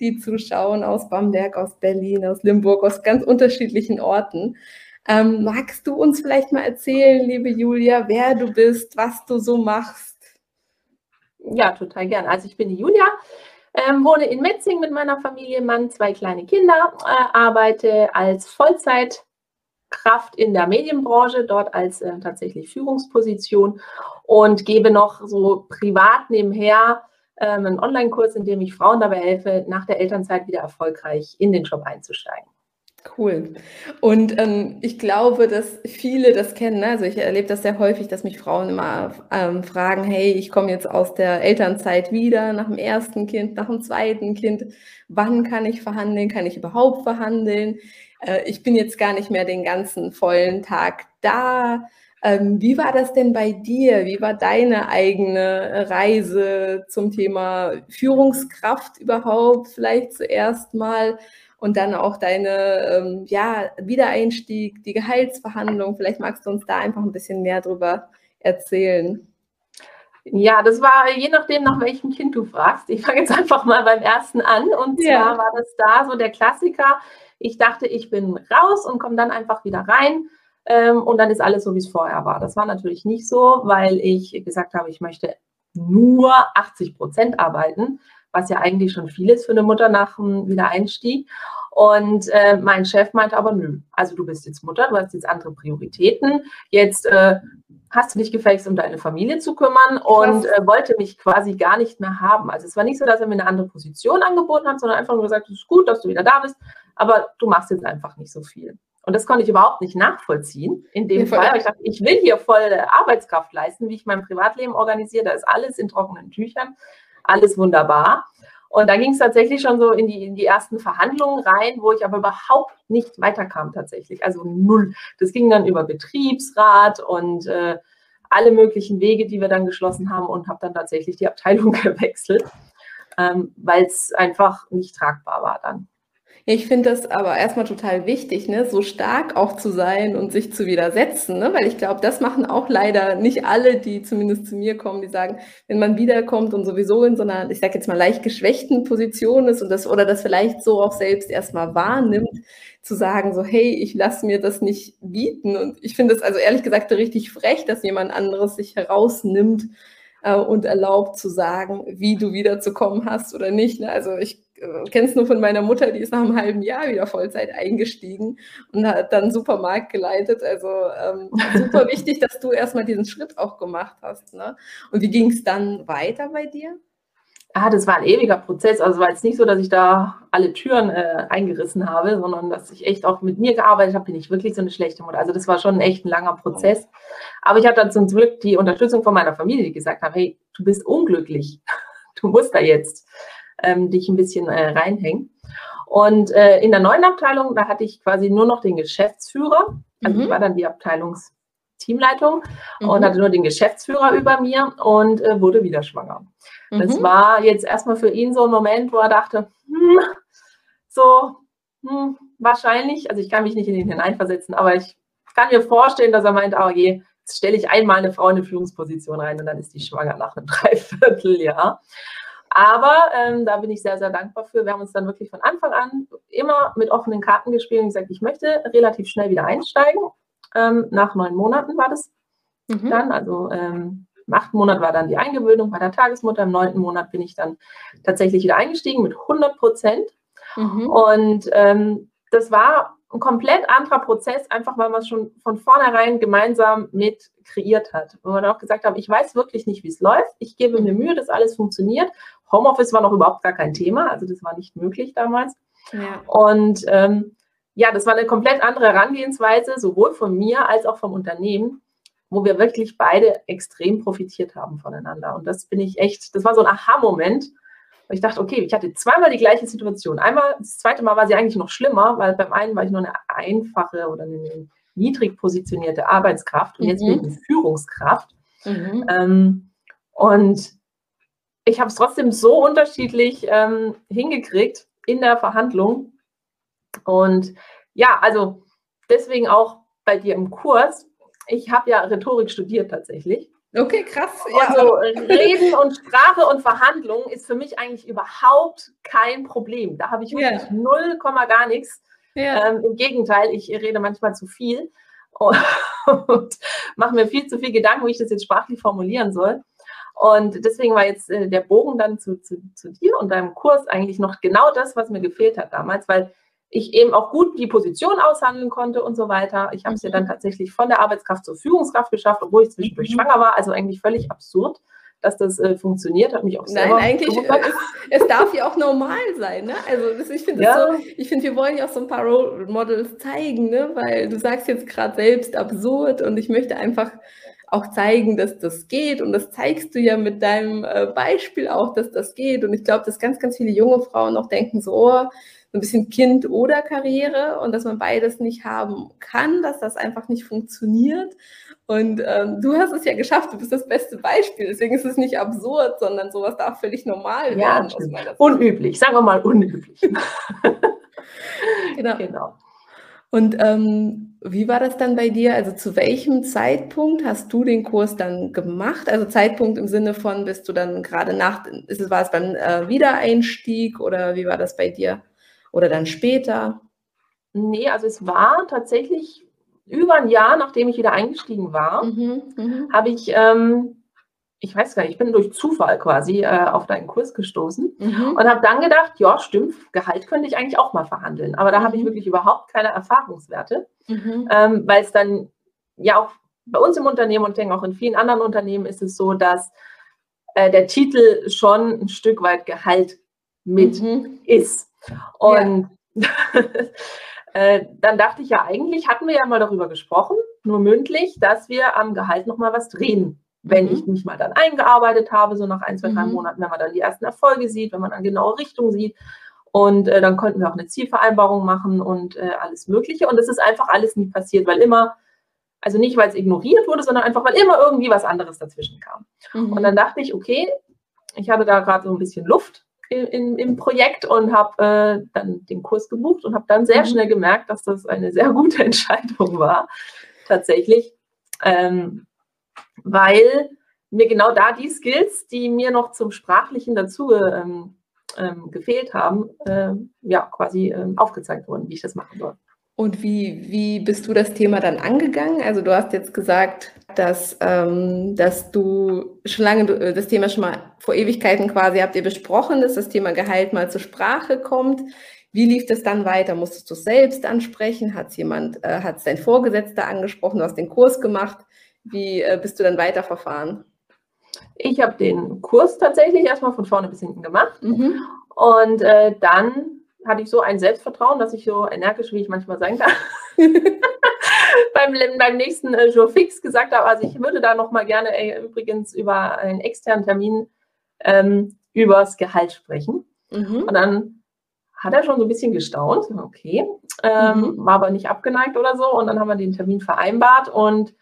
die zuschauen aus Bamberg, aus Berlin, aus Limburg, aus ganz unterschiedlichen Orten. Ähm, magst du uns vielleicht mal erzählen, liebe Julia, wer du bist, was du so machst? Ja, total gern. Also ich bin die Julia, ähm, wohne in Metzing mit meiner Familie, Mann, zwei kleine Kinder, äh, arbeite als Vollzeitkraft in der Medienbranche, dort als äh, tatsächlich Führungsposition und gebe noch so privat nebenher ähm, einen Online-Kurs, in dem ich Frauen dabei helfe, nach der Elternzeit wieder erfolgreich in den Job einzusteigen. Cool. Und ähm, ich glaube, dass viele das kennen. Ne? Also ich erlebe das sehr häufig, dass mich Frauen immer ähm, fragen, hey, ich komme jetzt aus der Elternzeit wieder, nach dem ersten Kind, nach dem zweiten Kind. Wann kann ich verhandeln? Kann ich überhaupt verhandeln? Äh, ich bin jetzt gar nicht mehr den ganzen vollen Tag da. Ähm, wie war das denn bei dir? Wie war deine eigene Reise zum Thema Führungskraft überhaupt? Vielleicht zuerst mal und dann auch deine ähm, ja, Wiedereinstieg, die Gehaltsverhandlung. Vielleicht magst du uns da einfach ein bisschen mehr drüber erzählen. Ja, das war je nachdem, nach welchem Kind du fragst. Ich fange jetzt einfach mal beim ersten an. Und zwar ja. war das da so der Klassiker. Ich dachte, ich bin raus und komme dann einfach wieder rein. Ähm, und dann ist alles so, wie es vorher war. Das war natürlich nicht so, weil ich gesagt habe, ich möchte nur 80 Prozent arbeiten was ja eigentlich schon viel ist für eine Mutter nach dem Wiedereinstieg. Und äh, mein Chef meinte aber, nö, also du bist jetzt Mutter, du hast jetzt andere Prioritäten. Jetzt äh, hast du dich gefälligst, um deine Familie zu kümmern und äh, wollte mich quasi gar nicht mehr haben. Also es war nicht so, dass er mir eine andere Position angeboten hat, sondern einfach nur gesagt, es ist gut, dass du wieder da bist, aber du machst jetzt einfach nicht so viel. Und das konnte ich überhaupt nicht nachvollziehen in dem ja, Fall. Ich dachte, ich will hier voll Arbeitskraft leisten, wie ich mein Privatleben organisiere. Da ist alles in trockenen Tüchern alles wunderbar. Und da ging es tatsächlich schon so in die, in die ersten Verhandlungen rein, wo ich aber überhaupt nicht weiterkam tatsächlich. Also null. Das ging dann über Betriebsrat und äh, alle möglichen Wege, die wir dann geschlossen haben und habe dann tatsächlich die Abteilung gewechselt, ähm, weil es einfach nicht tragbar war dann. Ich finde das aber erstmal total wichtig, ne? so stark auch zu sein und sich zu widersetzen, ne? weil ich glaube, das machen auch leider nicht alle, die zumindest zu mir kommen, die sagen, wenn man wiederkommt und sowieso in so einer, ich sage jetzt mal, leicht geschwächten Position ist und das oder das vielleicht so auch selbst erstmal wahrnimmt, zu sagen, so, hey, ich lasse mir das nicht bieten. Und ich finde es also ehrlich gesagt richtig frech, dass jemand anderes sich herausnimmt äh, und erlaubt zu sagen, wie du wiederzukommen hast oder nicht. Ne? Also ich äh, kenne es nur von meiner Mutter, die ist nach einem halben Jahr wieder Vollzeit eingestiegen und hat dann Supermarkt geleitet. Also ähm, super wichtig, dass du erstmal diesen Schritt auch gemacht hast. Ne? Und wie ging es dann weiter bei dir? Ah, das war ein ewiger Prozess. Also war jetzt nicht so, dass ich da alle Türen äh, eingerissen habe, sondern dass ich echt auch mit mir gearbeitet habe, bin ich wirklich so eine schlechte Mutter. Also das war schon echt ein langer Prozess. Aber ich hatte dann zum Glück die Unterstützung von meiner Familie, die gesagt haben, hey, du bist unglücklich. Du musst da jetzt ähm, dich ein bisschen äh, reinhängen. Und äh, in der neuen Abteilung, da hatte ich quasi nur noch den Geschäftsführer. Also mhm. ich war dann die Abteilungsteamleitung mhm. und hatte nur den Geschäftsführer über mir und äh, wurde wieder schwanger. Mhm. Das war jetzt erstmal für ihn so ein Moment, wo er dachte, hm, so hm, wahrscheinlich, also ich kann mich nicht in ihn hineinversetzen, aber ich kann mir vorstellen, dass er meint, oh je, jetzt stelle ich einmal eine Frau in eine Führungsposition rein und dann ist die schwanger nach einem Dreivierteljahr. Aber ähm, da bin ich sehr, sehr dankbar für. Wir haben uns dann wirklich von Anfang an immer mit offenen Karten gespielt und gesagt, ich möchte relativ schnell wieder einsteigen. Ähm, nach neun Monaten war das mhm. dann. Also ähm, im achten Monat war dann die Eingewöhnung bei der Tagesmutter. Im neunten Monat bin ich dann tatsächlich wieder eingestiegen mit 100 Prozent. Mhm. Und ähm, das war ein komplett anderer Prozess, einfach weil man es schon von vornherein gemeinsam mit kreiert hat. Wo man auch gesagt haben, ich weiß wirklich nicht, wie es läuft. Ich gebe mir Mühe, dass alles funktioniert. Homeoffice war noch überhaupt gar kein Thema, also das war nicht möglich damals. Ja. Und ähm, ja, das war eine komplett andere Herangehensweise, sowohl von mir als auch vom Unternehmen, wo wir wirklich beide extrem profitiert haben voneinander. Und das bin ich echt, das war so ein Aha-Moment, Und ich dachte, okay, ich hatte zweimal die gleiche Situation. Einmal, das zweite Mal war sie eigentlich noch schlimmer, weil beim einen war ich nur eine einfache oder eine niedrig positionierte Arbeitskraft und mhm. jetzt bin ich eine Führungskraft. Mhm. Ähm, und ich habe es trotzdem so unterschiedlich ähm, hingekriegt in der Verhandlung. Und ja, also deswegen auch bei dir im Kurs. Ich habe ja Rhetorik studiert tatsächlich. Okay, krass. Ja. Also Reden und Sprache und Verhandlung ist für mich eigentlich überhaupt kein Problem. Da habe ich wirklich ja. null Komma gar nichts. Ja. Ähm, Im Gegenteil, ich rede manchmal zu viel und, und mache mir viel zu viel Gedanken, wie ich das jetzt sprachlich formulieren soll. Und deswegen war jetzt äh, der Bogen dann zu, zu, zu dir und deinem Kurs eigentlich noch genau das, was mir gefehlt hat damals, weil ich eben auch gut die Position aushandeln konnte und so weiter. Ich habe es ja dann mhm. tatsächlich von der Arbeitskraft zur Führungskraft geschafft, obwohl ich zwischendurch mhm. schwanger war. Also eigentlich völlig absurd, dass das äh, funktioniert. Hat mich auch Nein, eigentlich, es, es, darf ja auch normal sein. Ne? Also das, ich finde, ja. so, ich wir wollen ja auch so ein paar Role Models zeigen, ne? weil du sagst jetzt gerade selbst absurd und ich möchte einfach auch zeigen, dass das geht. Und das zeigst du ja mit deinem äh, Beispiel auch, dass das geht. Und ich glaube, dass ganz, ganz viele junge Frauen auch denken, so, oh, so ein bisschen Kind oder Karriere und dass man beides nicht haben kann, dass das einfach nicht funktioniert. Und ähm, du hast es ja geschafft, du bist das beste Beispiel. Deswegen ist es nicht absurd, sondern sowas darf völlig normal ja, werden. Unüblich, sagen wir mal unüblich. genau. genau. Und ähm, wie war das dann bei dir? Also zu welchem Zeitpunkt hast du den Kurs dann gemacht? Also Zeitpunkt im Sinne von, bist du dann gerade nach, ist es, war es beim äh, Wiedereinstieg oder wie war das bei dir? Oder dann später? Nee, also es war tatsächlich über ein Jahr, nachdem ich wieder eingestiegen war, mhm, mh. habe ich ähm, ich weiß gar nicht, ich bin durch Zufall quasi äh, auf deinen Kurs gestoßen mhm. und habe dann gedacht, ja, stimmt, Gehalt könnte ich eigentlich auch mal verhandeln. Aber da mhm. habe ich mhm. wirklich überhaupt keine Erfahrungswerte, mhm. ähm, weil es dann ja auch bei uns im Unternehmen und denke auch in vielen anderen Unternehmen ist es so, dass äh, der Titel schon ein Stück weit Gehalt mit mhm. ist. Und ja. äh, dann dachte ich ja, eigentlich hatten wir ja mal darüber gesprochen, nur mündlich, dass wir am Gehalt nochmal was drehen wenn mhm. ich mich mal dann eingearbeitet habe, so nach ein, zwei, drei mhm. Monaten, wenn man dann die ersten Erfolge sieht, wenn man dann genaue Richtung sieht. Und äh, dann konnten wir auch eine Zielvereinbarung machen und äh, alles Mögliche. Und es ist einfach alles nie passiert, weil immer, also nicht, weil es ignoriert wurde, sondern einfach, weil immer irgendwie was anderes dazwischen kam. Mhm. Und dann dachte ich, okay, ich hatte da gerade so ein bisschen Luft in, im Projekt und habe äh, dann den Kurs gebucht und habe dann sehr mhm. schnell gemerkt, dass das eine sehr gute Entscheidung war, tatsächlich. Ähm, weil mir genau da die Skills, die mir noch zum Sprachlichen dazu ähm, ähm, gefehlt haben, äh, ja, quasi ähm, aufgezeigt wurden, wie ich das machen soll. Und wie, wie bist du das Thema dann angegangen? Also du hast jetzt gesagt, dass, ähm, dass du schon lange äh, das Thema schon mal vor Ewigkeiten quasi habt ihr besprochen, dass das Thema Gehalt mal zur Sprache kommt. Wie lief das dann weiter? Musstest du es selbst ansprechen? Hat es jemand, äh, hat dein Vorgesetzter angesprochen? Du hast den Kurs gemacht. Wie äh, bist du dann weiterverfahren? Ich habe den Kurs tatsächlich erstmal von vorne bis hinten gemacht. Mhm. Und äh, dann hatte ich so ein Selbstvertrauen, dass ich so energisch, wie ich manchmal sein kann, beim, beim nächsten äh, Jour fix gesagt habe, also ich würde da nochmal gerne äh, übrigens über einen externen Termin ähm, übers Gehalt sprechen. Mhm. Und dann hat er schon so ein bisschen gestaunt, okay, ähm, mhm. war aber nicht abgeneigt oder so. Und dann haben wir den Termin vereinbart und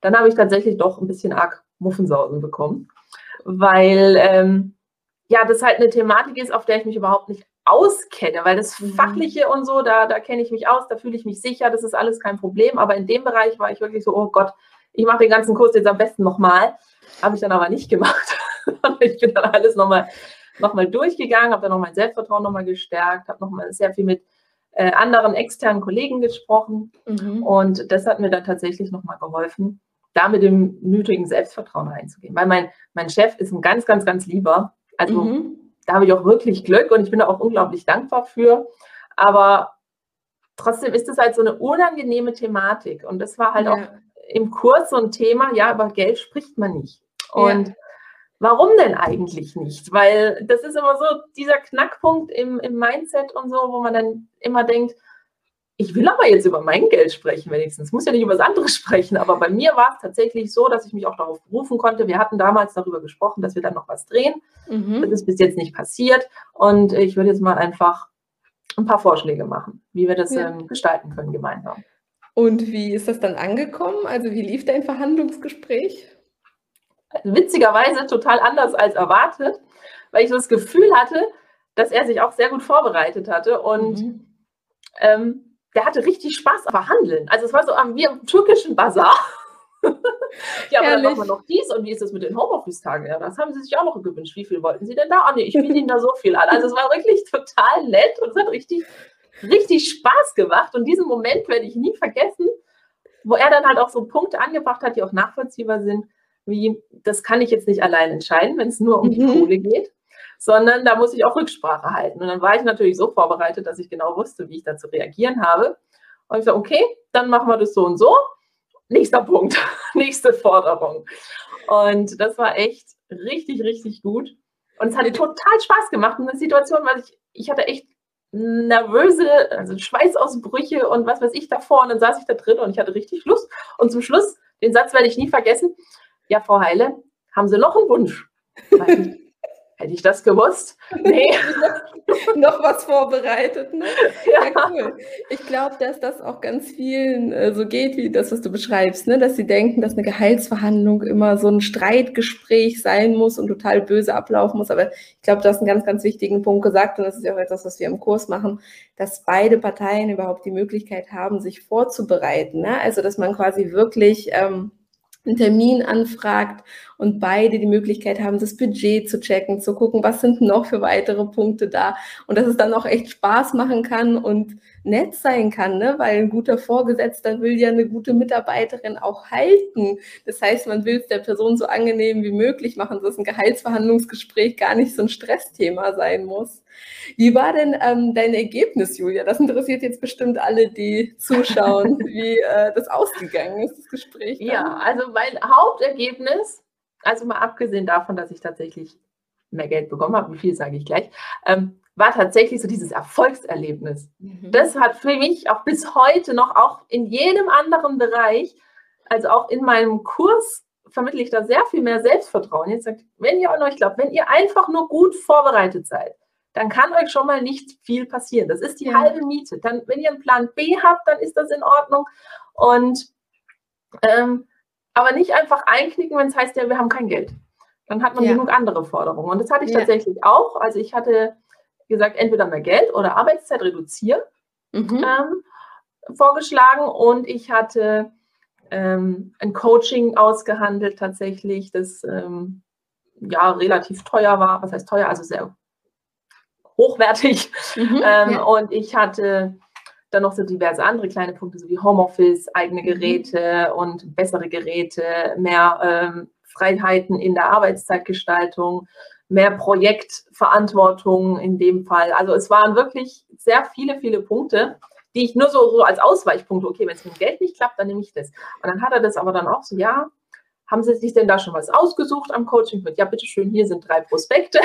dann habe ich tatsächlich doch ein bisschen arg Muffensausen bekommen, weil ähm, ja, das halt eine Thematik ist, auf der ich mich überhaupt nicht auskenne, weil das mhm. Fachliche und so, da, da kenne ich mich aus, da fühle ich mich sicher, das ist alles kein Problem, aber in dem Bereich war ich wirklich so, oh Gott, ich mache den ganzen Kurs jetzt am besten nochmal, habe ich dann aber nicht gemacht. ich bin dann alles nochmal noch mal durchgegangen, habe dann noch mein Selbstvertrauen nochmal gestärkt, habe nochmal sehr viel mit äh, anderen externen Kollegen gesprochen mhm. und das hat mir dann tatsächlich nochmal geholfen, da mit dem nötigen Selbstvertrauen reinzugehen. Weil mein, mein Chef ist ein ganz, ganz, ganz lieber. Also mhm. Da habe ich auch wirklich Glück und ich bin da auch unglaublich dankbar für. Aber trotzdem ist es halt so eine unangenehme Thematik. Und das war halt ja. auch im Kurs so ein Thema, ja, über Geld spricht man nicht. Und ja. warum denn eigentlich nicht? Weil das ist immer so dieser Knackpunkt im, im Mindset und so, wo man dann immer denkt, ich will aber jetzt über mein Geld sprechen wenigstens. Muss ja nicht über das andere sprechen, aber bei mir war es tatsächlich so, dass ich mich auch darauf berufen konnte. Wir hatten damals darüber gesprochen, dass wir dann noch was drehen. Mhm. Das ist bis jetzt nicht passiert und ich würde jetzt mal einfach ein paar Vorschläge machen, wie wir das ja. ähm, gestalten können gemeinsam. Und wie ist das dann angekommen? Also wie lief dein Verhandlungsgespräch? Witzigerweise total anders als erwartet, weil ich so das Gefühl hatte, dass er sich auch sehr gut vorbereitet hatte und mhm. ähm, der hatte richtig Spaß am Verhandeln. Also es war so wie am türkischen Bazar. ja, aber dann machen wir noch dies und wie ist das mit den Homeoffice-Tagen? Ja, das haben sie sich auch noch gewünscht. Wie viel wollten sie denn da? Ah, nee, ich biete ihnen da so viel an. Also es war wirklich total nett und es hat richtig, richtig Spaß gemacht. Und diesen Moment werde ich nie vergessen, wo er dann halt auch so Punkte angebracht hat, die auch nachvollziehbar sind, wie, das kann ich jetzt nicht allein entscheiden, wenn es nur um die mhm. Kohle geht sondern da muss ich auch Rücksprache halten. Und dann war ich natürlich so vorbereitet, dass ich genau wusste, wie ich dazu reagieren habe. Und ich sage, okay, dann machen wir das so und so. Nächster Punkt, nächste Forderung. Und das war echt richtig, richtig gut. Und es hat total Spaß gemacht in der Situation, weil ich, ich hatte echt nervöse, also Schweißausbrüche und was weiß ich davor. Und dann saß ich da drin und ich hatte richtig Lust. Und zum Schluss, den Satz werde ich nie vergessen. Ja, Frau Heile, haben Sie noch einen Wunsch? Hätte ich das gewusst? Nee. noch was vorbereitet, ne? Ja, ja cool. Ich glaube, dass das auch ganz vielen äh, so geht, wie das, was du beschreibst, ne? Dass sie denken, dass eine Gehaltsverhandlung immer so ein Streitgespräch sein muss und total böse ablaufen muss. Aber ich glaube, du hast einen ganz, ganz wichtigen Punkt gesagt und das ist ja auch etwas, was wir im Kurs machen, dass beide Parteien überhaupt die Möglichkeit haben, sich vorzubereiten. Ne? Also, dass man quasi wirklich ähm, einen Termin anfragt und beide die Möglichkeit haben, das Budget zu checken, zu gucken, was sind noch für weitere Punkte da und dass es dann auch echt Spaß machen kann und nett sein kann, ne? weil ein guter Vorgesetzter will ja eine gute Mitarbeiterin auch halten. Das heißt, man will es der Person so angenehm wie möglich machen, dass ein Gehaltsverhandlungsgespräch gar nicht so ein Stressthema sein muss. Wie war denn ähm, dein Ergebnis, Julia? Das interessiert jetzt bestimmt alle, die zuschauen, wie äh, das ausgegangen ist, das Gespräch. Dann. Ja, also mein Hauptergebnis, also mal abgesehen davon, dass ich tatsächlich mehr Geld bekommen habe, wie viel sage ich gleich, ähm, war tatsächlich so dieses Erfolgserlebnis. Mhm. Das hat für mich auch bis heute noch, auch in jedem anderen Bereich, also auch in meinem Kurs, vermittle ich da sehr viel mehr Selbstvertrauen. Jetzt sagt, wenn ihr an euch glaubt, wenn ihr einfach nur gut vorbereitet seid, dann kann euch schon mal nicht viel passieren. Das ist die ja. halbe Miete. Dann, wenn ihr einen Plan B habt, dann ist das in Ordnung. Und ähm, aber nicht einfach einknicken, wenn es heißt, ja, wir haben kein Geld. Dann hat man ja. genug andere Forderungen. Und das hatte ich ja. tatsächlich auch. Also ich hatte gesagt, entweder mehr Geld oder Arbeitszeit reduzieren mhm. ähm, vorgeschlagen und ich hatte ähm, ein Coaching ausgehandelt tatsächlich, das ähm, ja relativ teuer war. Was heißt teuer? Also sehr hochwertig. Mhm, ähm, ja. Und ich hatte dann noch so diverse andere kleine Punkte, so wie Homeoffice, eigene mhm. Geräte und bessere Geräte, mehr ähm, Freiheiten in der Arbeitszeitgestaltung, mehr Projektverantwortung in dem Fall. Also es waren wirklich sehr viele, viele Punkte, die ich nur so, so als Ausweichpunkte, okay, wenn es mit dem Geld nicht klappt, dann nehme ich das. Und dann hat er das aber dann auch so, ja, haben Sie sich denn da schon was ausgesucht am Coaching? Ja, bitteschön, hier sind drei Prospekte.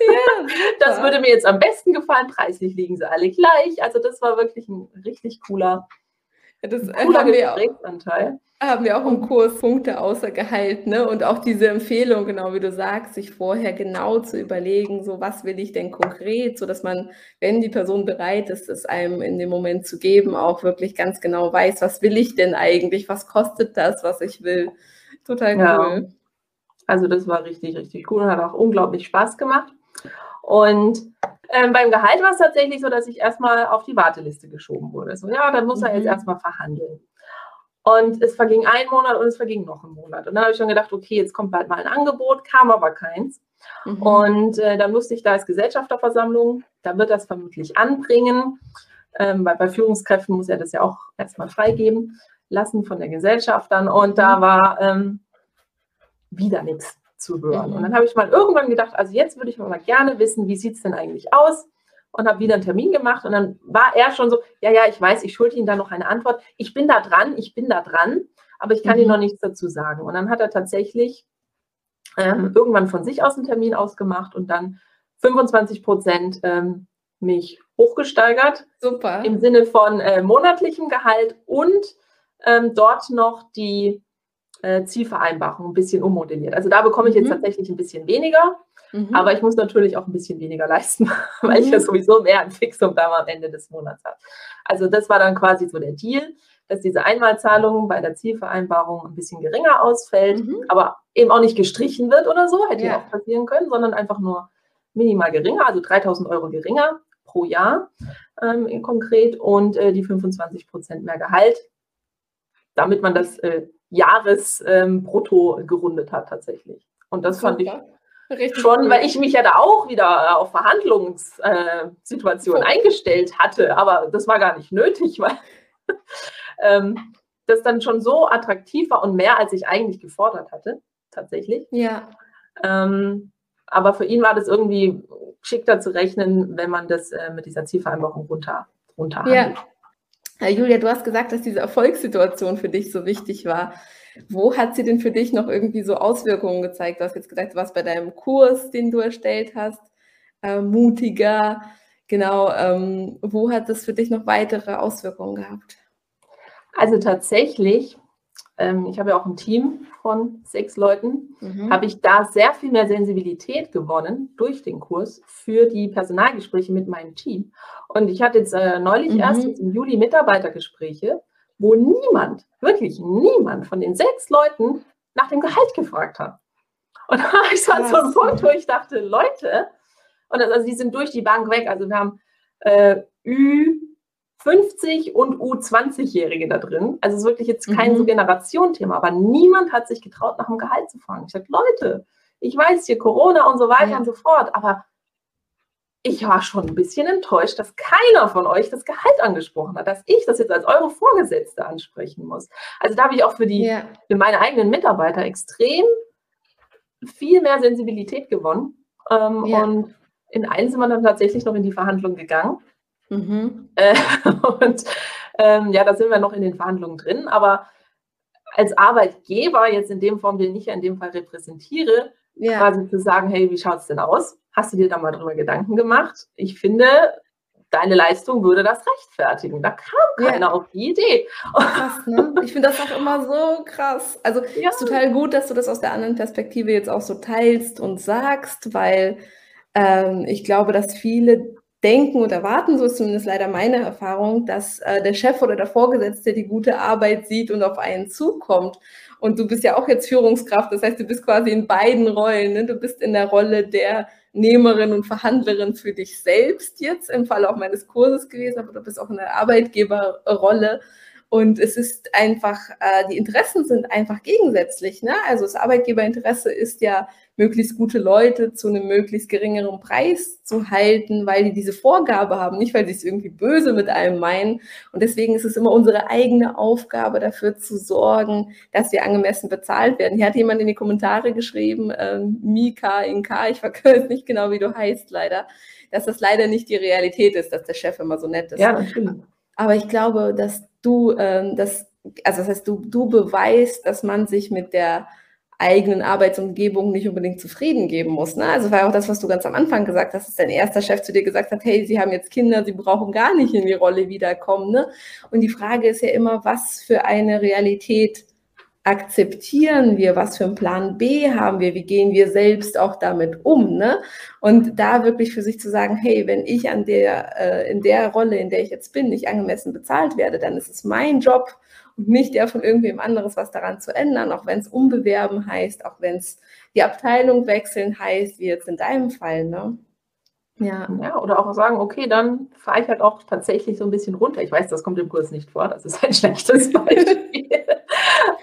Ja, das würde mir jetzt am besten gefallen. Preislich liegen sie alle gleich. Also das war wirklich ein richtig cooler, das cooler haben wir Gesprächsanteil haben wir auch im Kurs Punkte außer Gehalt, ne? Und auch diese Empfehlung, genau wie du sagst, sich vorher genau zu überlegen, so was will ich denn konkret, so dass man, wenn die Person bereit ist, es einem in dem Moment zu geben, auch wirklich ganz genau weiß, was will ich denn eigentlich, was kostet das, was ich will. Total cool. Ja. Also das war richtig, richtig cool und hat auch unglaublich Spaß gemacht. Und ähm, beim Gehalt war es tatsächlich so, dass ich erstmal auf die Warteliste geschoben wurde. So, ja, dann muss er jetzt mhm. erstmal verhandeln. Und es verging ein Monat und es verging noch ein Monat. Und dann habe ich schon gedacht, okay, jetzt kommt bald mal ein Angebot, kam aber keins. Mhm. Und äh, dann wusste ich, da ist Gesellschafterversammlung, da wird das vermutlich anbringen, ähm, weil bei Führungskräften muss er das ja auch erstmal freigeben lassen von der Gesellschaft dann. Und da mhm. war ähm, wieder nichts zu hören. Mhm. Und dann habe ich mal irgendwann gedacht, also jetzt würde ich mal gerne wissen, wie sieht es denn eigentlich aus? und habe wieder einen Termin gemacht und dann war er schon so, ja, ja, ich weiß, ich schulde Ihnen da noch eine Antwort. Ich bin da dran, ich bin da dran, aber ich kann mhm. Ihnen noch nichts dazu sagen. Und dann hat er tatsächlich ähm, irgendwann von sich aus einen Termin ausgemacht und dann 25 Prozent ähm, mich hochgesteigert. Super. Im Sinne von äh, monatlichem Gehalt und ähm, dort noch die äh, Zielvereinbarung ein bisschen ummodelliert. Also da bekomme ich jetzt mhm. tatsächlich ein bisschen weniger, mhm. aber ich muss natürlich auch ein bisschen weniger leisten, weil mhm. ich ja sowieso mehr an Fixum dann am Ende des Monats habe. Also das war dann quasi so der Deal, dass diese Einmalzahlung bei der Zielvereinbarung ein bisschen geringer ausfällt, mhm. aber eben auch nicht gestrichen wird oder so, hätte ja auch passieren können, sondern einfach nur minimal geringer, also 3000 Euro geringer pro Jahr ähm, konkret und äh, die 25 Prozent mehr Gehalt, damit man das äh, Jahresbrutto ähm, gerundet hat tatsächlich. Und das Super. fand ich Richtig schon, cool. weil ich mich ja da auch wieder äh, auf Verhandlungssituationen äh, eingestellt hatte, aber das war gar nicht nötig, weil ähm, das dann schon so attraktiv war und mehr, als ich eigentlich gefordert hatte, tatsächlich. Ja. Ähm, aber für ihn war das irgendwie geschickter zu rechnen, wenn man das äh, mit dieser Zielvereinbarung runter, runter Ja. Julia, du hast gesagt, dass diese Erfolgssituation für dich so wichtig war. Wo hat sie denn für dich noch irgendwie so Auswirkungen gezeigt? Du hast jetzt gesagt, du warst bei deinem Kurs, den du erstellt hast, äh, mutiger. Genau, ähm, wo hat das für dich noch weitere Auswirkungen gehabt? Also tatsächlich ähm, ich habe ja auch ein Team von sechs Leuten, mhm. habe ich da sehr viel mehr Sensibilität gewonnen durch den Kurs für die Personalgespräche mit meinem Team. Und ich hatte jetzt äh, neulich mhm. erst jetzt im Juli Mitarbeitergespräche, wo niemand, wirklich niemand von den sechs Leuten nach dem Gehalt gefragt hat. Und da war ich so an so einem Punkt, wo ich dachte, Leute, und das, also die sind durch die Bank weg. Also wir haben äh, Ü, 50 und U20-Jährige da drin. Also es ist wirklich jetzt kein mhm. so Generationenthema, aber niemand hat sich getraut, nach dem Gehalt zu fragen. Ich sage, Leute, ich weiß hier Corona und so weiter ja. und so fort, aber ich war schon ein bisschen enttäuscht, dass keiner von euch das Gehalt angesprochen hat, dass ich das jetzt als eure Vorgesetzte ansprechen muss. Also da habe ich auch für die, ja. für meine eigenen Mitarbeiter extrem viel mehr Sensibilität gewonnen. Ähm, ja. Und in einen sind wir dann tatsächlich noch in die Verhandlung gegangen. Mhm. Äh, und ähm, ja, da sind wir noch in den Verhandlungen drin. Aber als Arbeitgeber, jetzt in dem Form, den ich ja in dem Fall repräsentiere, ja. quasi zu sagen, hey, wie schaut es denn aus? Hast du dir da mal drüber Gedanken gemacht? Ich finde, deine Leistung würde das rechtfertigen. Da kam keiner ja. auf die Idee. Krass, ne? Ich finde das auch immer so krass. Also ja. ist total gut, dass du das aus der anderen Perspektive jetzt auch so teilst und sagst, weil ähm, ich glaube, dass viele denken und erwarten, so ist zumindest leider meine Erfahrung, dass äh, der Chef oder der Vorgesetzte die gute Arbeit sieht und auf einen zukommt. Und du bist ja auch jetzt Führungskraft, das heißt, du bist quasi in beiden Rollen. Ne? Du bist in der Rolle der Nehmerin und Verhandlerin für dich selbst jetzt, im Fall auch meines Kurses gewesen, aber du bist auch in der Arbeitgeberrolle. Und es ist einfach, äh, die Interessen sind einfach gegensätzlich. Ne? Also das Arbeitgeberinteresse ist ja, möglichst gute Leute zu einem möglichst geringeren Preis zu halten, weil die diese Vorgabe haben, nicht weil sie es irgendwie böse mit einem meinen. Und deswegen ist es immer unsere eigene Aufgabe, dafür zu sorgen, dass wir angemessen bezahlt werden. Hier hat jemand in die Kommentare geschrieben, äh, Mika Inka, ich weiß nicht genau, wie du heißt, leider, dass das leider nicht die Realität ist, dass der Chef immer so nett ist. Ja, natürlich. Aber ich glaube, dass du ähm, das, also das heißt, du, du beweist, dass man sich mit der eigenen Arbeitsumgebung nicht unbedingt zufrieden geben muss. Ne? Also war auch das, was du ganz am Anfang gesagt hast, dass dein erster Chef zu dir gesagt hat, hey, Sie haben jetzt Kinder, Sie brauchen gar nicht in die Rolle wiederkommen. Ne? Und die Frage ist ja immer, was für eine Realität akzeptieren wir, was für einen Plan B haben wir, wie gehen wir selbst auch damit um, ne? Und da wirklich für sich zu sagen, hey, wenn ich an der, äh, in der Rolle, in der ich jetzt bin, nicht angemessen bezahlt werde, dann ist es mein Job nicht der von irgendwem anderes was daran zu ändern, auch wenn es umbewerben heißt, auch wenn es die Abteilung wechseln heißt, wie jetzt in deinem Fall, ne? Ja. ja, oder auch sagen, okay, dann fahre ich halt auch tatsächlich so ein bisschen runter. Ich weiß, das kommt im Kurs nicht vor, das ist ein schlechtes Beispiel.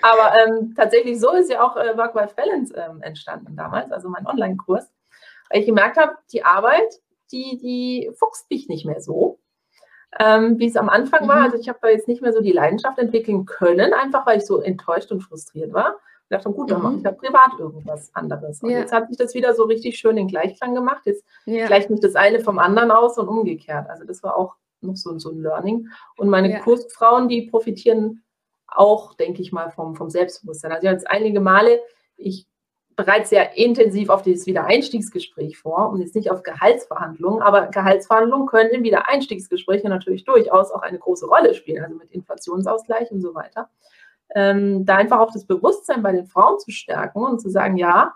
Aber ähm, tatsächlich so ist ja auch äh, Work-Life-Balance ähm, entstanden damals, also mein Online-Kurs. Weil ich gemerkt habe, die Arbeit, die, die fuchst mich nicht mehr so, ähm, wie es am Anfang mhm. war. Also ich habe da jetzt nicht mehr so die Leidenschaft entwickeln können, einfach weil ich so enttäuscht und frustriert war. Ich dachte, gut, dann mhm. mache ich halt privat irgendwas anderes. Und ja. jetzt hat sich das wieder so richtig schön in Gleichklang gemacht. Jetzt ja. gleicht mich das eine vom anderen aus und umgekehrt. Also das war auch noch so, so ein Learning. Und meine ja. Kursfrauen, die profitieren auch, denke ich mal, vom, vom Selbstbewusstsein. Also jetzt einige Male, ich bereits sehr intensiv auf dieses Wiedereinstiegsgespräch vor und jetzt nicht auf Gehaltsverhandlungen, aber Gehaltsverhandlungen können im Wiedereinstiegsgespräch natürlich durchaus auch eine große Rolle spielen, also mit Inflationsausgleich und so weiter. Ähm, da einfach auch das Bewusstsein bei den Frauen zu stärken und zu sagen, ja,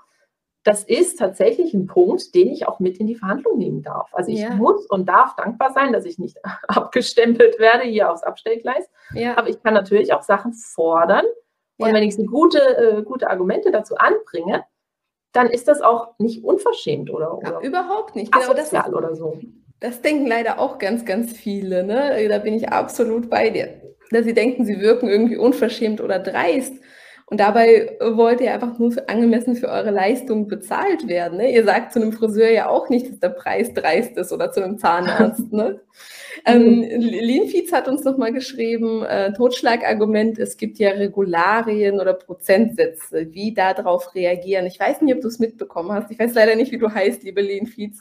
das ist tatsächlich ein Punkt, den ich auch mit in die Verhandlung nehmen darf. Also ich ja. muss und darf dankbar sein, dass ich nicht abgestempelt werde hier aufs Abstellgleis. Ja. Aber ich kann natürlich auch Sachen fordern. Und ja. wenn ich gute, äh, gute Argumente dazu anbringe, dann ist das auch nicht unverschämt oder, oder überhaupt nicht. Genau das oder so. Das denken leider auch ganz, ganz viele. Ne? Da bin ich absolut bei dir. Dass sie denken, sie wirken irgendwie unverschämt oder dreist. Und dabei wollt ihr einfach nur für, angemessen für eure Leistung bezahlt werden. Ne? Ihr sagt zu einem Friseur ja auch nicht, dass der Preis dreist ist oder zu einem Zahnarzt. ne? ähm, Leanfeeds hat uns nochmal geschrieben, äh, Totschlagargument, es gibt ja Regularien oder Prozentsätze, wie darauf reagieren. Ich weiß nicht, ob du es mitbekommen hast. Ich weiß leider nicht, wie du heißt, liebe Leanfeeds.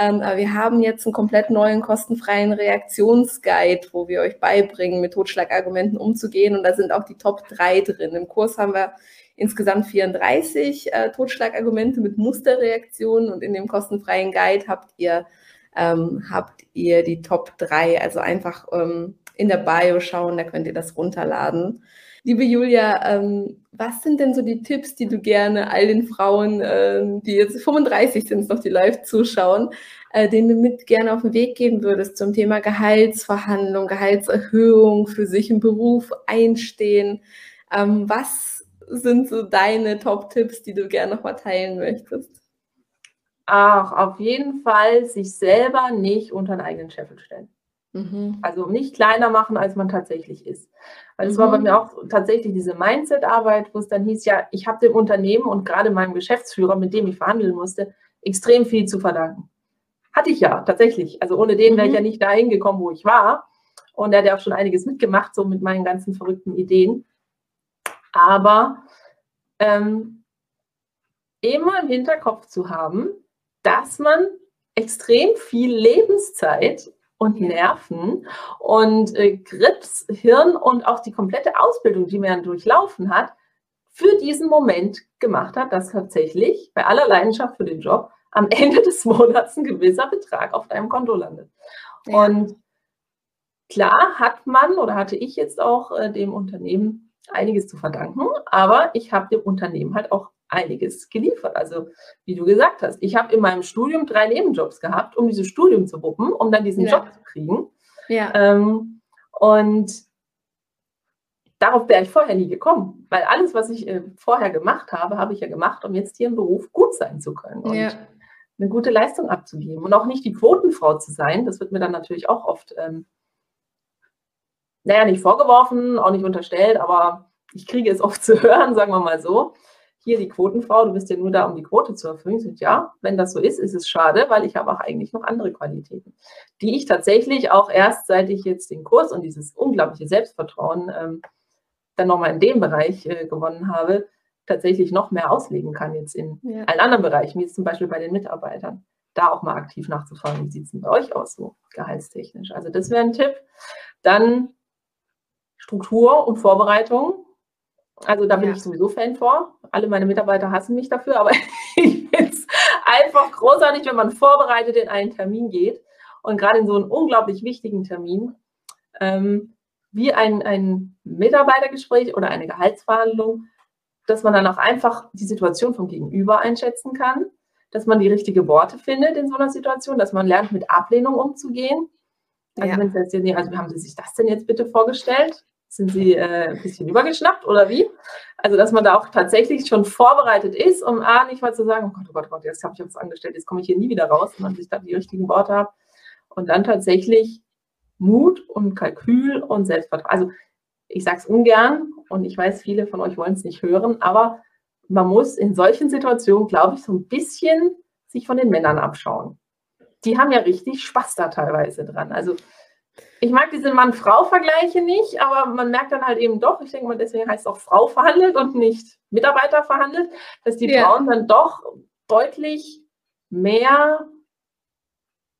Ähm, aber wir haben jetzt einen komplett neuen kostenfreien Reaktionsguide, wo wir euch beibringen, mit Totschlagargumenten umzugehen. Und da sind auch die Top 3 drin. Im Kurs haben wir insgesamt 34 äh, Totschlagargumente mit Musterreaktionen und in dem kostenfreien Guide habt ihr, ähm, habt ihr die Top 3. Also einfach ähm, in der Bio schauen, da könnt ihr das runterladen. Liebe Julia, ähm, was sind denn so die Tipps, die du gerne all den Frauen, äh, die jetzt 35 sind, noch die live zuschauen, äh, denen du mit gerne auf den Weg geben würdest zum Thema Gehaltsverhandlung, Gehaltserhöhung, für sich im Beruf einstehen? Ähm, was sind so deine Top-Tipps, die du gerne noch mal teilen möchtest? Ach, auf jeden Fall sich selber nicht unter einen eigenen Scheffel stellen. Mhm. Also nicht kleiner machen, als man tatsächlich ist. Weil es mhm. war bei mhm. mir auch tatsächlich diese Mindset-Arbeit, wo es dann hieß, ja, ich habe dem Unternehmen und gerade meinem Geschäftsführer, mit dem ich verhandeln musste, extrem viel zu verdanken. Hatte ich ja, tatsächlich. Also ohne den wäre ich ja mhm. nicht dahin gekommen, wo ich war. Und er hat ja auch schon einiges mitgemacht, so mit meinen ganzen verrückten Ideen. Aber ähm, immer im Hinterkopf zu haben, dass man extrem viel Lebenszeit und Nerven und äh, Grips, Hirn und auch die komplette Ausbildung, die man durchlaufen hat, für diesen Moment gemacht hat, dass tatsächlich bei aller Leidenschaft für den Job am Ende des Monats ein gewisser Betrag auf deinem Konto landet. Ja. Und klar hat man oder hatte ich jetzt auch äh, dem Unternehmen einiges zu verdanken, aber ich habe dem Unternehmen halt auch einiges geliefert. Also wie du gesagt hast, ich habe in meinem Studium drei Nebenjobs gehabt, um dieses Studium zu wuppen, um dann diesen ja. Job zu kriegen. Ja. Ähm, und darauf wäre ich vorher nie gekommen, weil alles, was ich äh, vorher gemacht habe, habe ich ja gemacht, um jetzt hier im Beruf gut sein zu können und ja. eine gute Leistung abzugeben und auch nicht die Quotenfrau zu sein. Das wird mir dann natürlich auch oft, ähm, naja, nicht vorgeworfen, auch nicht unterstellt, aber ich kriege es oft zu hören, sagen wir mal so hier die Quotenfrau, du bist ja nur da, um die Quote zu erfüllen. Sind ja, wenn das so ist, ist es schade, weil ich habe auch eigentlich noch andere Qualitäten, die ich tatsächlich auch erst seit ich jetzt den Kurs und dieses unglaubliche Selbstvertrauen ähm, dann nochmal in dem Bereich äh, gewonnen habe, tatsächlich noch mehr auslegen kann jetzt in ja. allen anderen Bereichen, wie zum Beispiel bei den Mitarbeitern. Da auch mal aktiv nachzufragen, wie sieht es denn bei euch aus, so gehaltstechnisch. Also das wäre ein Tipp. Dann Struktur und Vorbereitung also da bin ja. ich sowieso Fan vor. Alle meine Mitarbeiter hassen mich dafür, aber ich finde es einfach großartig, wenn man vorbereitet in einen Termin geht und gerade in so einen unglaublich wichtigen Termin, ähm, wie ein, ein Mitarbeitergespräch oder eine Gehaltsverhandlung, dass man dann auch einfach die Situation vom Gegenüber einschätzen kann, dass man die richtigen Worte findet in so einer Situation, dass man lernt, mit Ablehnung umzugehen. Also, ja. wenn jetzt, also wie haben Sie sich das denn jetzt bitte vorgestellt? Sind Sie äh, ein bisschen übergeschnappt oder wie? Also, dass man da auch tatsächlich schon vorbereitet ist, um A, nicht mal zu sagen, oh Gott, oh Gott, oh Gott, jetzt habe ich was angestellt, jetzt komme ich hier nie wieder raus, sondern sich da die richtigen Worte habe. Und dann tatsächlich Mut und Kalkül und Selbstvertrauen. Also, ich sage es ungern und ich weiß, viele von euch wollen es nicht hören, aber man muss in solchen Situationen, glaube ich, so ein bisschen sich von den Männern abschauen. Die haben ja richtig Spaß da teilweise dran. Also ich mag diese Mann-Frau-Vergleiche nicht, aber man merkt dann halt eben doch, ich denke mal, deswegen heißt es auch Frau verhandelt und nicht Mitarbeiter verhandelt, dass die ja. Frauen dann doch deutlich mehr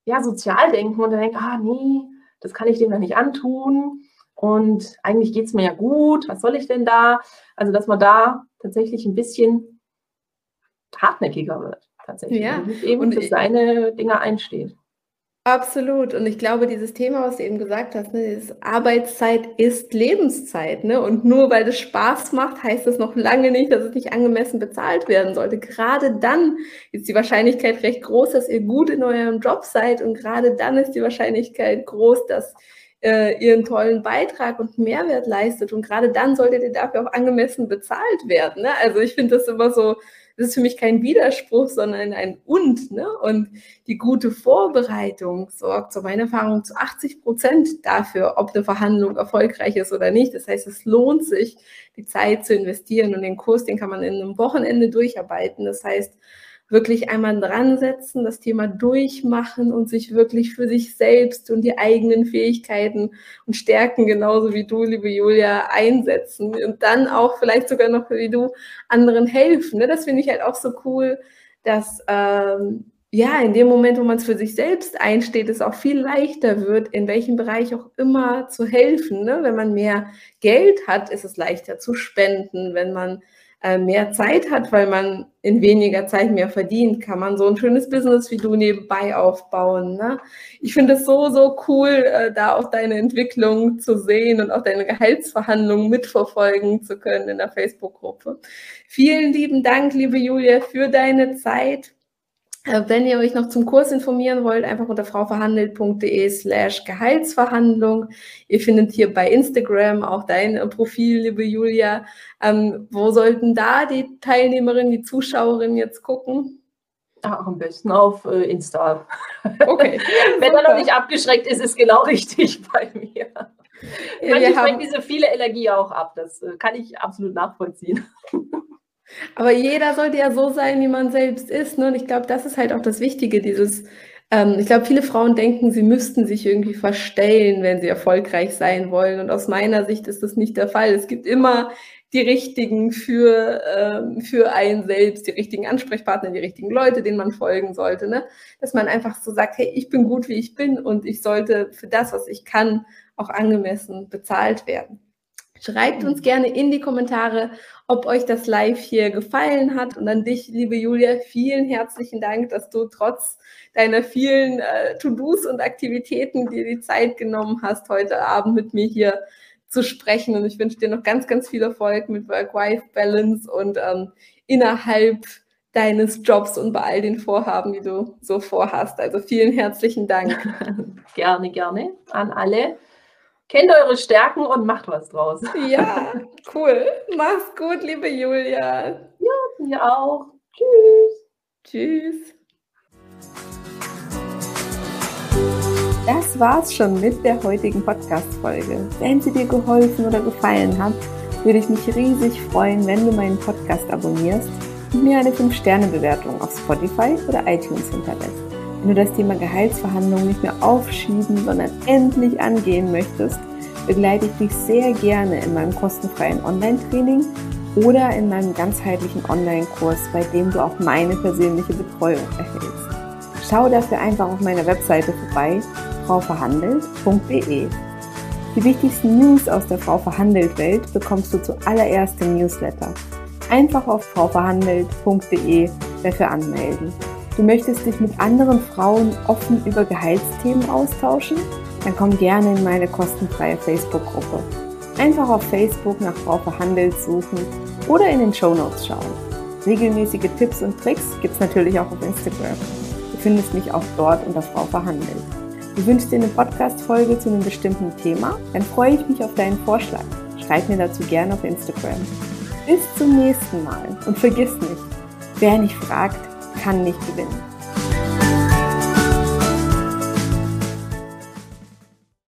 ja, sozial denken und dann denken, ah nee, das kann ich dem ja nicht antun und eigentlich geht es mir ja gut, was soll ich denn da? Also, dass man da tatsächlich ein bisschen hartnäckiger wird, tatsächlich. Ja. Und eben und für seine Dinge einsteht. Absolut. Und ich glaube, dieses Thema, was du eben gesagt hast, ne, Arbeitszeit ist Lebenszeit. Ne? Und nur weil es Spaß macht, heißt das noch lange nicht, dass es nicht angemessen bezahlt werden sollte. Gerade dann ist die Wahrscheinlichkeit recht groß, dass ihr gut in eurem Job seid. Und gerade dann ist die Wahrscheinlichkeit groß, dass äh, ihr einen tollen Beitrag und Mehrwert leistet. Und gerade dann solltet ihr dafür auch angemessen bezahlt werden. Ne? Also ich finde das immer so das ist für mich kein Widerspruch, sondern ein Und. Ne? Und die gute Vorbereitung sorgt, so meine Erfahrung, zu 80 Prozent dafür, ob eine Verhandlung erfolgreich ist oder nicht. Das heißt, es lohnt sich, die Zeit zu investieren und den Kurs, den kann man in einem Wochenende durcharbeiten. Das heißt, wirklich einmal dran setzen, das Thema durchmachen und sich wirklich für sich selbst und die eigenen Fähigkeiten und Stärken, genauso wie du, liebe Julia, einsetzen und dann auch vielleicht sogar noch wie du anderen helfen. Ne? Das finde ich halt auch so cool, dass ähm, ja, in dem Moment, wo man es für sich selbst einsteht, es auch viel leichter wird, in welchem Bereich auch immer zu helfen. Ne? Wenn man mehr Geld hat, ist es leichter zu spenden. Wenn man mehr Zeit hat, weil man in weniger Zeit mehr verdient, kann man so ein schönes Business wie du nebenbei aufbauen. Ne? Ich finde es so, so cool, äh, da auch deine Entwicklung zu sehen und auch deine Gehaltsverhandlungen mitverfolgen zu können in der Facebook-Gruppe. Vielen lieben Dank, liebe Julia, für deine Zeit. Äh, wenn ihr euch noch zum Kurs informieren wollt, einfach unter frauverhandelt.de slash Gehaltsverhandlung. Ihr findet hier bei Instagram auch dein äh, Profil, liebe Julia. Ähm, wo sollten da die Teilnehmerinnen, die Zuschauerinnen jetzt gucken? Ach, am besten auf äh, Insta. Okay. Wenn er noch nicht abgeschreckt ist, ist genau richtig bei mir. Ja, Manche schreckt diese viele Energie auch ab. Das äh, kann ich absolut nachvollziehen. Aber jeder sollte ja so sein, wie man selbst ist. Ne? Und ich glaube, das ist halt auch das Wichtige, dieses, ähm, ich glaube, viele Frauen denken, sie müssten sich irgendwie verstellen, wenn sie erfolgreich sein wollen. Und aus meiner Sicht ist das nicht der Fall. Es gibt immer die richtigen für, ähm, für einen selbst, die richtigen Ansprechpartner, die richtigen Leute, denen man folgen sollte. Ne? Dass man einfach so sagt, hey, ich bin gut, wie ich bin und ich sollte für das, was ich kann, auch angemessen bezahlt werden. Schreibt uns gerne in die Kommentare, ob euch das Live hier gefallen hat. Und an dich, liebe Julia, vielen herzlichen Dank, dass du trotz deiner vielen äh, To-Dos und Aktivitäten dir die Zeit genommen hast, heute Abend mit mir hier zu sprechen. Und ich wünsche dir noch ganz, ganz viel Erfolg mit Work-Life-Balance und ähm, innerhalb deines Jobs und bei all den Vorhaben, die du so vorhast. Also vielen herzlichen Dank. gerne, gerne an alle. Kennt eure Stärken und macht was draus. Ja, cool. Mach's gut, liebe Julia. Ja, mir auch. Tschüss. Tschüss. Das war's schon mit der heutigen Podcast-Folge. Wenn sie dir geholfen oder gefallen hat, würde ich mich riesig freuen, wenn du meinen Podcast abonnierst und mir eine 5-Sterne-Bewertung auf Spotify oder iTunes hinterlässt. Wenn du das Thema Gehaltsverhandlungen nicht mehr aufschieben, sondern endlich angehen möchtest, begleite ich dich sehr gerne in meinem kostenfreien Online-Training oder in meinem ganzheitlichen Online-Kurs, bei dem du auch meine persönliche Betreuung erhältst. Schau dafür einfach auf meiner Webseite vorbei, frauverhandelt.de. Die wichtigsten News aus der Frau Verhandelt Welt bekommst du zuallererst im Newsletter. Einfach auf frauverhandelt.de dafür anmelden. Du möchtest dich mit anderen Frauen offen über Gehaltsthemen austauschen? Dann komm gerne in meine kostenfreie Facebook-Gruppe. Einfach auf Facebook nach Frau Verhandelt suchen oder in den Show Notes schauen. Regelmäßige Tipps und Tricks gibt es natürlich auch auf Instagram. Du findest mich auch dort unter Frau Verhandelt. Du wünschst dir eine Podcast-Folge zu einem bestimmten Thema? Dann freue ich mich auf deinen Vorschlag. Schreib mir dazu gerne auf Instagram. Bis zum nächsten Mal und vergiss nicht, wer nicht fragt, kann nicht gewinnen.